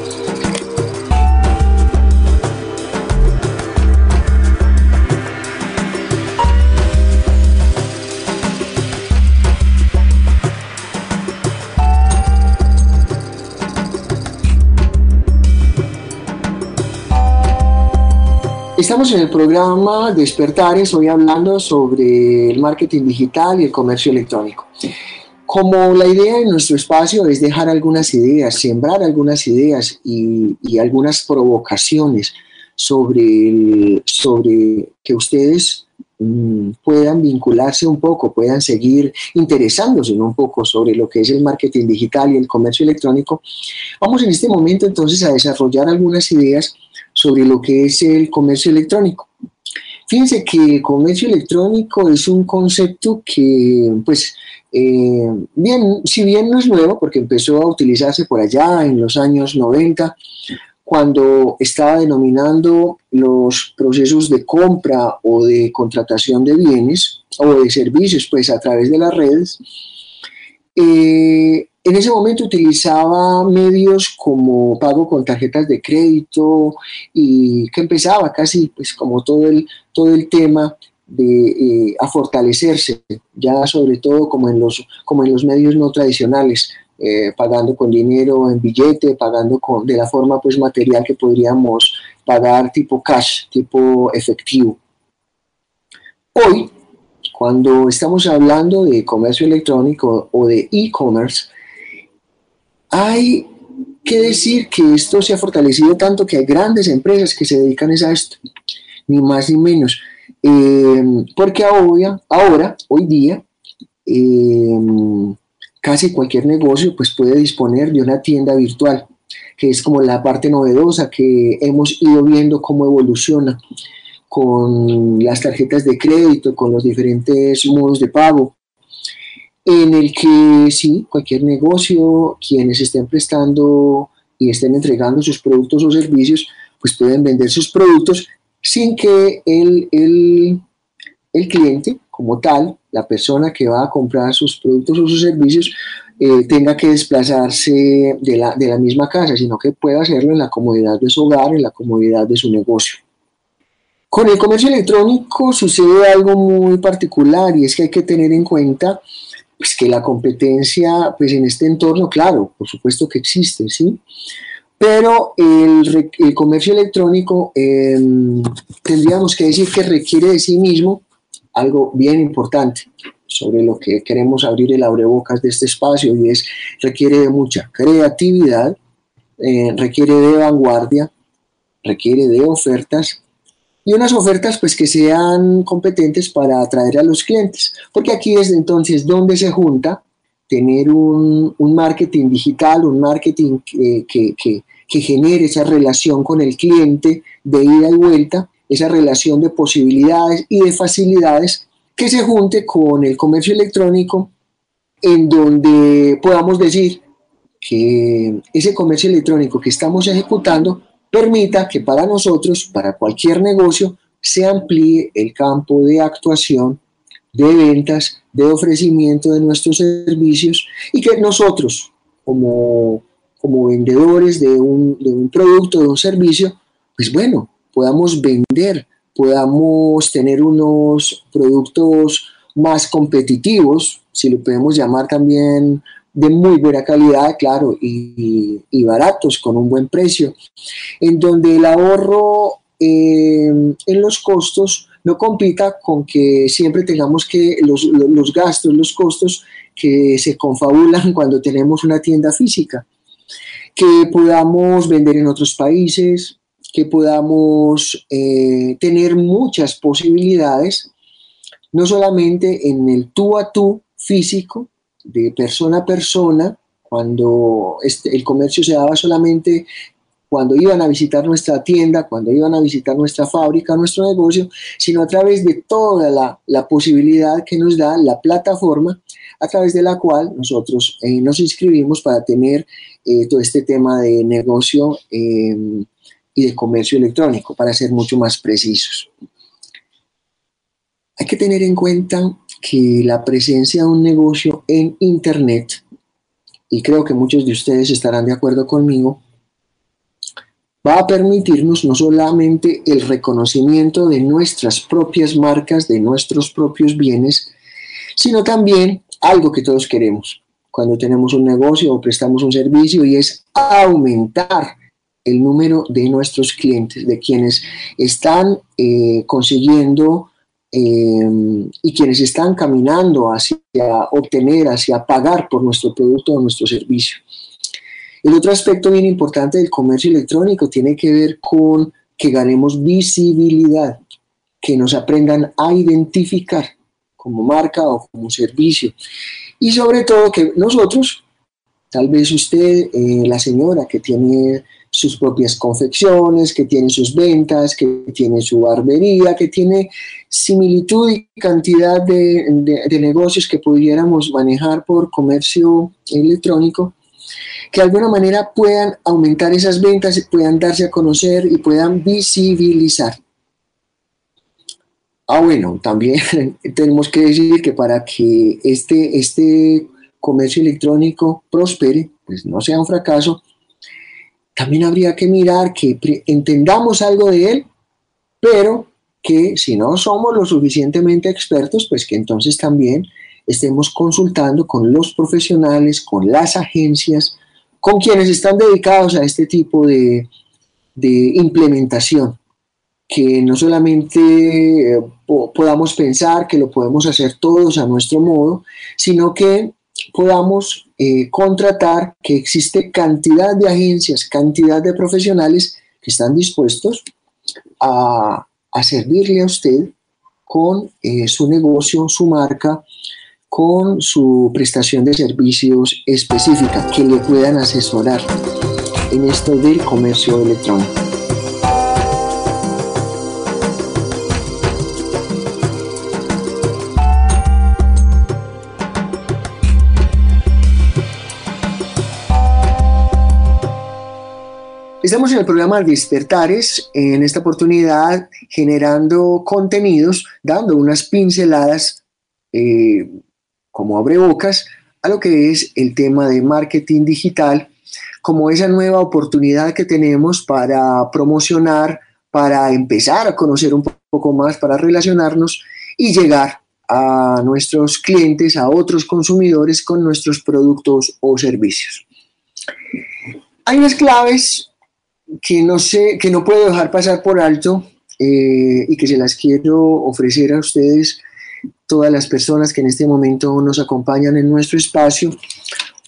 Estamos en el programa Despertares, hoy hablando sobre el marketing digital y el comercio electrónico. Como la idea de nuestro espacio es dejar algunas ideas, sembrar algunas ideas y, algunas provocaciones sobre, sobre que ustedes mm, puedan vincularse un poco, puedan seguir interesándose un poco sobre lo que es el marketing digital y el comercio electrónico, vamos en este momento entonces a desarrollar algunas ideas sobre lo que es el comercio electrónico. Fíjense que el comercio electrónico es un concepto que, pues, eh, bien, si bien no es nuevo, porque empezó a utilizarse por allá en los años 90, cuando estaba denominando los procesos de compra o de contratación de bienes o de servicios, pues a través de las redes, eh, en ese momento utilizaba medios como pago con tarjetas de crédito y que empezaba casi pues como todo el, todo el tema de, eh, fortalecerse, ya sobre todo como en los, como en los medios no tradicionales, eh, pagando con dinero en billete, pagando con, de la forma pues material que podríamos pagar tipo cash, tipo efectivo. Hoy, cuando estamos hablando de comercio electrónico o de e-commerce, hay que decir que esto se ha fortalecido tanto que hay grandes empresas que se dedican a esto, ni más ni menos. Eh, porque ahora, ahora, hoy día, eh, casi cualquier negocio pues, puede disponer de una tienda virtual, que es como la parte novedosa que hemos ido viendo cómo evoluciona con las tarjetas de crédito, con los diferentes modos de pago, en el que sí, cualquier negocio, quienes estén prestando y estén entregando sus productos o servicios, pues pueden vender sus productos sin que el, el, el cliente como tal, la persona que va a comprar sus productos o sus servicios, eh, tenga que desplazarse de la, de la misma casa, sino que pueda hacerlo en la comodidad de su hogar, en la comodidad de su negocio. Con el comercio electrónico sucede algo muy particular y es que hay que tener en cuenta pues, que la competencia pues, en este entorno, claro, por supuesto que existe, ¿sí? pero el, comercio electrónico em, tendríamos que decir que requiere de sí mismo algo bien importante sobre lo que queremos abrir el abrebocas de este espacio y es requiere de mucha creatividad eh, requiere de vanguardia, requiere de ofertas y unas ofertas pues que sean competentes para atraer a los clientes, porque aquí es entonces donde se junta tener un, marketing digital, un marketing que, que, que genere esa relación con el cliente de ida y vuelta, esa relación de posibilidades y de facilidades que se junte con el comercio electrónico en donde podamos decir que ese comercio electrónico que estamos ejecutando permita que para nosotros, para cualquier negocio, se amplíe el campo de actuación, de ventas, de ofrecimiento de nuestros servicios y que nosotros, como, como vendedores de un, de un producto, de un servicio, pues bueno, podamos vender, podamos tener unos productos más competitivos, si lo podemos llamar también de muy buena calidad, claro, y, baratos, con un buen precio, en donde el ahorro eh, en los costos no compita con que siempre tengamos que los, los, gastos, los costos que se confabulan cuando tenemos una tienda física, que podamos vender en otros países, que podamos eh, tener muchas posibilidades, no solamente en el tú a tú físico, de persona a persona, cuando este, el comercio se daba solamente cuando iban a visitar nuestra tienda, cuando iban a visitar nuestra fábrica, nuestro negocio, sino a través de toda la, posibilidad que nos da la plataforma a través de la cual nosotros eh, nos inscribimos para tener eh, todo este tema de negocio em, y de comercio electrónico, para ser mucho más precisos. Hay que tener en cuenta que la presencia de un negocio en Internet, y creo que muchos de ustedes estarán de acuerdo conmigo, va a permitirnos no solamente el reconocimiento de nuestras propias marcas, de nuestros propios bienes, sino también algo que todos queremos cuando tenemos un negocio o prestamos un servicio y es aumentar el número de nuestros clientes, de quienes están eh, consiguiendo Em, y quienes están caminando hacia obtener, hacia pagar por nuestro producto o nuestro servicio. El otro aspecto bien importante del comercio electrónico tiene que ver con que ganemos visibilidad, que nos aprendan a identificar como marca o como servicio. Y sobre todo que nosotros, tal vez usted, eh, la señora que tiene sus propias confecciones, que tiene sus ventas, que tiene su barbería, que tiene similitud y cantidad de, negocios que pudiéramos manejar por comercio electrónico, que de alguna manera puedan aumentar esas ventas, puedan darse a conocer y puedan visibilizar. Ah, bueno, también tenemos que decir que para que este, este comercio electrónico prospere, pues no sea un fracaso, también habría que mirar que entendamos algo de él, pero que si no somos lo suficientemente expertos, pues que entonces también estemos consultando con los profesionales, con las agencias, con quienes están dedicados a este tipo de, implementación, que no solamente eh, podamos pensar que lo podemos hacer todos a nuestro modo, sino que podamos eh, contratar que existe cantidad de agencias, cantidad de profesionales que están dispuestos a, servirle a usted con eh, su negocio, su marca, con su prestación de servicios específica que le puedan asesorar en esto del comercio electrónico. Estamos en el programa Despertares, en esta oportunidad generando contenidos, dando unas pinceladas eh, como abre bocas a lo que es el tema de marketing digital, como esa nueva oportunidad que tenemos para promocionar, para empezar a conocer un poco más, para relacionarnos y llegar a nuestros clientes, a otros consumidores con nuestros productos o servicios. Hay unas claves que no sé, que no puedo dejar pasar por alto eh, y que se las quiero ofrecer a ustedes, todas las personas que en este momento nos acompañan en nuestro espacio,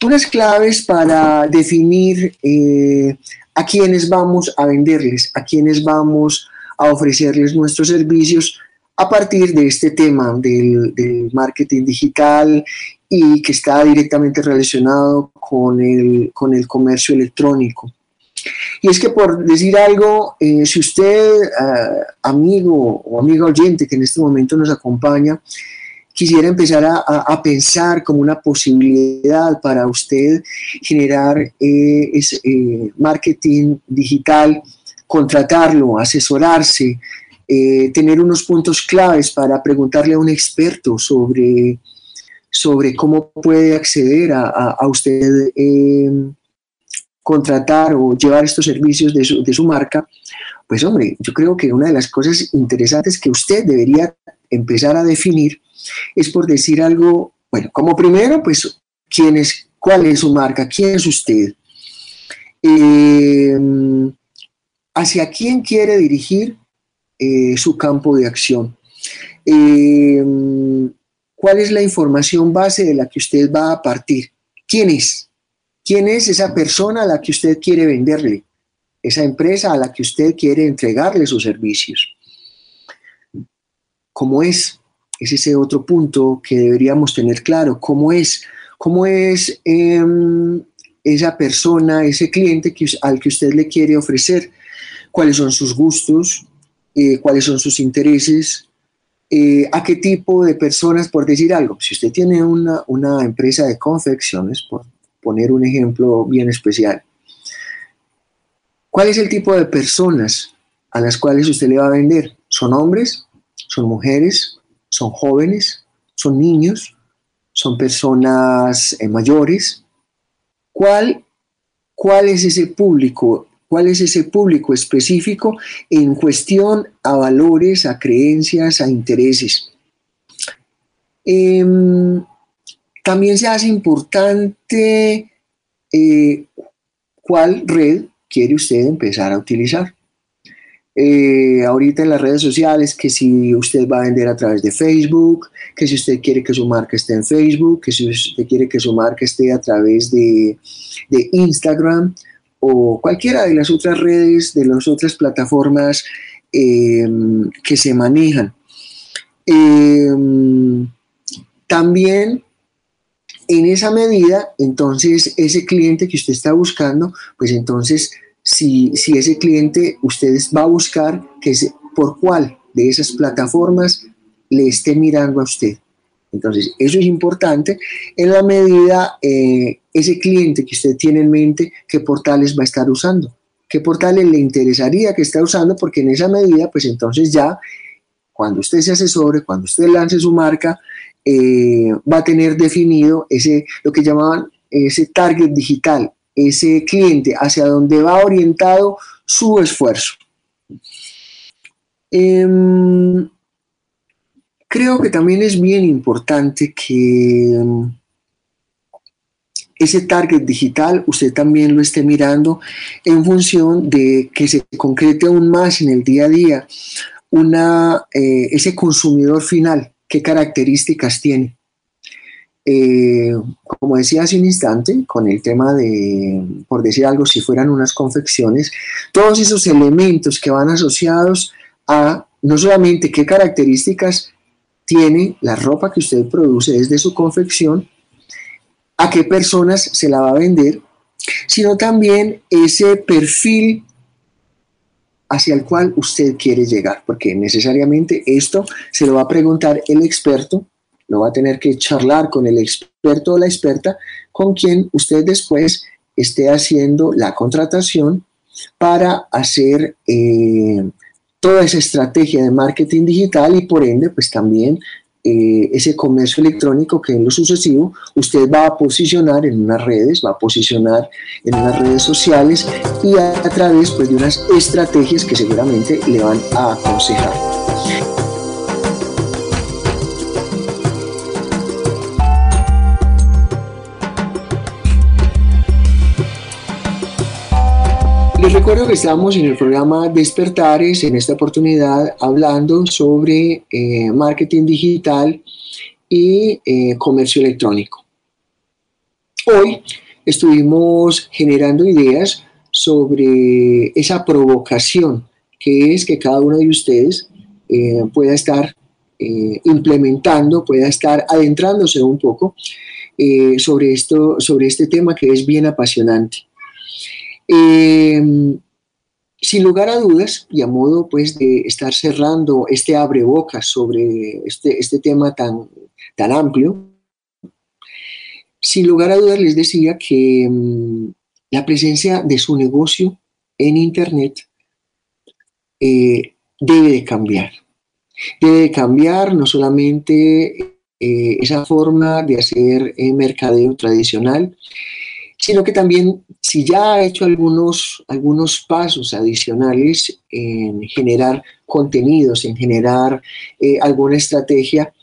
unas claves para definir eh, a quiénes vamos a venderles, a quiénes vamos a ofrecerles nuestros servicios a partir de este tema del, marketing digital y que está directamente relacionado con el, con el comercio electrónico. Y es que por decir algo, eh, si usted, eh, amigo o amiga oyente que en este momento nos acompaña, quisiera empezar a, pensar como una posibilidad para usted generar eh, marketing digital, contratarlo, asesorarse, tener unos puntos claves para preguntarle a un experto sobre, sobre cómo puede acceder a, a usted contratar o llevar estos servicios de su, de su marca, pues hombre, yo creo que una de las cosas interesantes que usted debería empezar a definir es por decir algo, bueno, como primero, pues, ¿quién es, cuál es su marca? ¿Quién es usted? Em, ¿Hacia quién quiere dirigir eh, su campo de acción? Em, ¿Cuál es la información base de la que usted va a partir? ¿Quién es? ¿Quién es esa persona a la que usted quiere venderle? Esa empresa a la que usted quiere entregarle sus servicios. ¿Cómo es? Es ese otro punto que deberíamos tener claro. ¿Cómo es? ¿Cómo es em, esa persona, ese cliente al que usted le quiere ofrecer? ¿Cuáles son sus gustos? Eh, ¿Cuáles son sus intereses? Eh, ¿A qué tipo de personas, por decir algo? Si usted tiene una, una empresa de confecciones, por, poner un ejemplo bien especial. ¿Cuál es el tipo de personas a las cuales usted le va a vender? ¿Son hombres? ¿Son mujeres? ¿Son jóvenes? ¿Son niños? ¿Son personas eh, mayores? ¿Cuál, ¿Cuál es ese público? ¿Cuál es ese público específico en cuestión a valores, a creencias, a intereses? Em, también se hace importante eh, cuál red quiere usted empezar a utilizar. Eh, ahorita en las redes sociales, que si usted va a vender a través de Facebook, que si usted quiere que su marca esté en Facebook, que si usted quiere que su marca esté a través de, Instagram o cualquiera de las otras redes, de las otras plataformas eh, que se manejan. también en esa medida, entonces, ese cliente que usted está buscando, pues entonces, si, si ese cliente usted va a buscar que por cuál de esas plataformas le esté mirando a usted. Entonces, eso es importante en la medida, eh, ese cliente que usted tiene en mente, qué portales va a estar usando, qué portales le interesaría que esté usando, porque en esa medida, pues entonces ya, cuando usted se asesore, cuando usted lance su marca, eh, va a tener definido ese, lo que llamaban ese target digital, ese cliente hacia donde va orientado su esfuerzo. Em, creo que también es bien importante que em, ese target digital usted también lo esté mirando en función de que se concrete aún más en el día a día una, eh, ese consumidor final qué características tiene. Eh, como decía hace un instante, con el tema de, por decir algo, si fueran unas confecciones, todos esos elementos que van asociados a no solamente qué características tiene la ropa que usted produce desde su confección, a qué personas se la va a vender, sino también ese perfil hacia el cual usted quiere llegar, porque necesariamente esto se lo va a preguntar el experto, lo va a tener que charlar con el experto o la experta con quien usted después esté haciendo la contratación para hacer eh, toda esa estrategia de marketing digital y por ende pues también eh, ese comercio electrónico que en lo sucesivo usted va a posicionar en unas redes, va a posicionar en unas redes sociales y a, través pues, de unas estrategias que seguramente le van a aconsejar. Recuerdo que estamos en el programa Despertares, en esta oportunidad hablando sobre eh, marketing digital y eh, comercio electrónico. Hoy estuvimos generando ideas sobre esa provocación que es que cada uno de ustedes eh, pueda estar implementando, pueda estar adentrándose un poco sobre, esto, sobre este tema que es bien apasionante. Sin lugar a dudas, y a modo pues de estar cerrando este abrebocas sobre este, este tema tan, tan amplio, sin lugar a dudas les decía que mm, la presencia de su negocio en Internet eh, debe de cambiar. Debe de cambiar no solamente eh, esa forma de hacer eh, mercadeo tradicional, sino que también si ya ha hecho algunos, algunos pasos adicionales en generar contenidos, en generar alguna estrategia,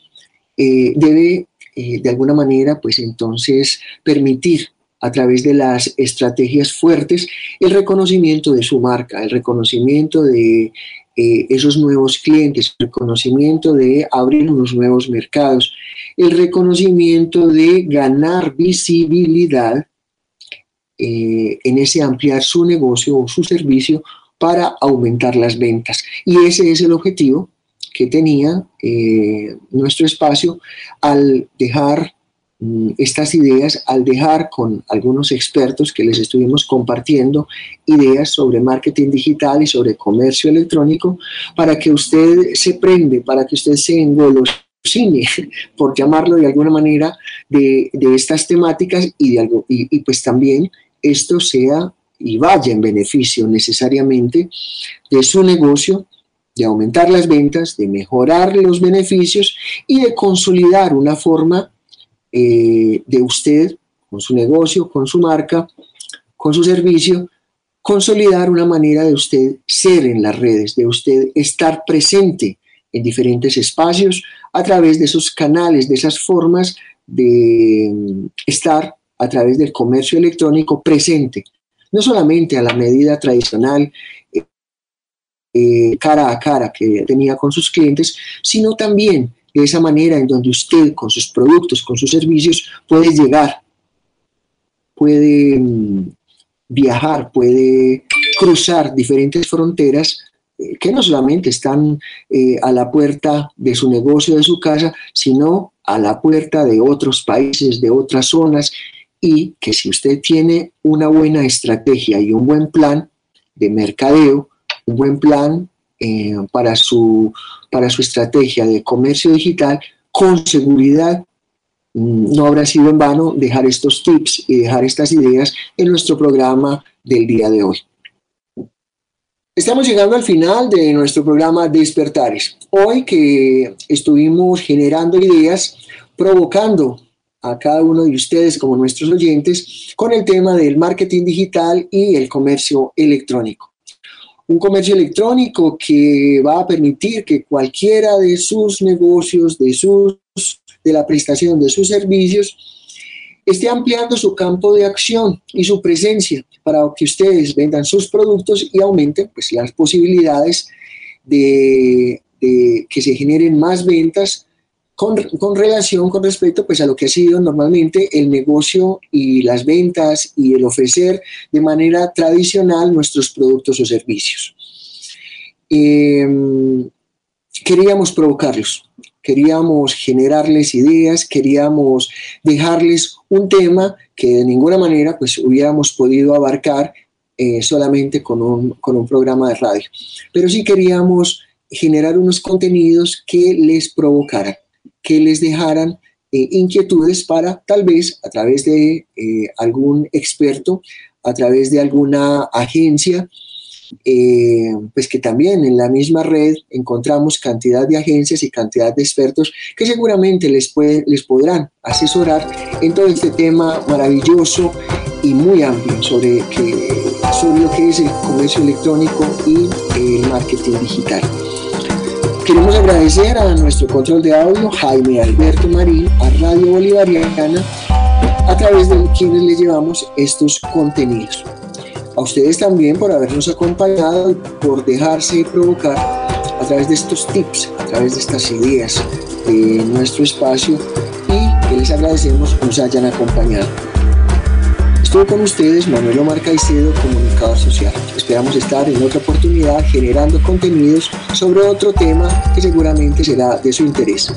debe de alguna manera pues entonces permitir a través de las estrategias fuertes, el reconocimiento de su marca, el reconocimiento de eh, esos nuevos clientes, el reconocimiento de abrir unos nuevos mercados, el reconocimiento de ganar visibilidad eh, en ese ampliar su negocio o su servicio para aumentar las ventas. Y ese es el objetivo que tenía eh, nuestro espacio al dejar Mm, estas ideas al dejar con algunos expertos que les estuvimos compartiendo ideas sobre marketing digital y sobre comercio electrónico para que usted se prende, para que usted se engolosine, por llamarlo de alguna manera, de, estas temáticas y, de algo, y pues también esto sea y vaya en beneficio necesariamente de su negocio, de aumentar las ventas, de mejorar los beneficios y de consolidar una forma eh, de usted, con su negocio, con su marca, con su servicio, consolidar una manera de usted ser en las redes, de usted estar presente en diferentes espacios a través de esos canales, de esas formas de mm, estar a través del comercio electrónico presente, no solamente a la medida tradicional eh, eh, cara a cara que tenía con sus clientes, sino también de esa manera en donde usted con sus productos, con sus servicios, puede llegar, puede mm, viajar, puede cruzar diferentes fronteras eh, que no solamente están eh, a la puerta de su negocio, de su casa, sino a la puerta de otros países, de otras zonas, y que si usted tiene una buena estrategia y un buen plan de mercadeo, un buen plan eh, para, su, para su estrategia de comercio digital, con seguridad mm, no habrá sido en vano dejar estos tips y dejar estas ideas en nuestro programa del día de hoy. Estamos llegando al final de nuestro programa Despertares. Hoy que estuvimos generando ideas, provocando a cada uno de ustedes como nuestros oyentes con el tema del marketing digital y el comercio electrónico. Un comercio electrónico que va a permitir que cualquiera de sus negocios, de, sus, de la prestación de sus servicios, esté ampliando su campo de acción y su presencia para que ustedes vendan sus productos y aumenten pues, las posibilidades de, de que se generen más ventas con, relación, con respecto pues, a lo que ha sido normalmente el negocio y las ventas y el ofrecer de manera tradicional nuestros productos o servicios. Em, queríamos provocarlos, queríamos generarles ideas, queríamos dejarles un tema que de ninguna manera pues, hubiéramos podido abarcar eh, solamente con un, con un programa de radio. Pero sí queríamos generar unos contenidos que les provocaran que les dejaran eh, inquietudes para tal vez a través de eh, algún experto, a través de alguna agencia, eh, pues que también en la misma red encontramos cantidad de agencias y cantidad de expertos que seguramente les, puede, les podrán asesorar en todo este tema maravilloso y muy amplio sobre, sobre lo que es el comercio electrónico y el marketing digital. Queremos agradecer a nuestro control de audio, Jaime Alberto Marín, a Radio Bolivariana, a través de quienes les llevamos estos contenidos. A ustedes también por habernos acompañado por dejarse provocar a través de estos tips, a través de estas ideas de nuestro espacio y que les agradecemos nos hayan acompañado. Estuve con ustedes Manuel Omar Caicedo, comunicador social. Esperamos estar en otra oportunidad generando contenidos sobre otro tema que seguramente será de su interés.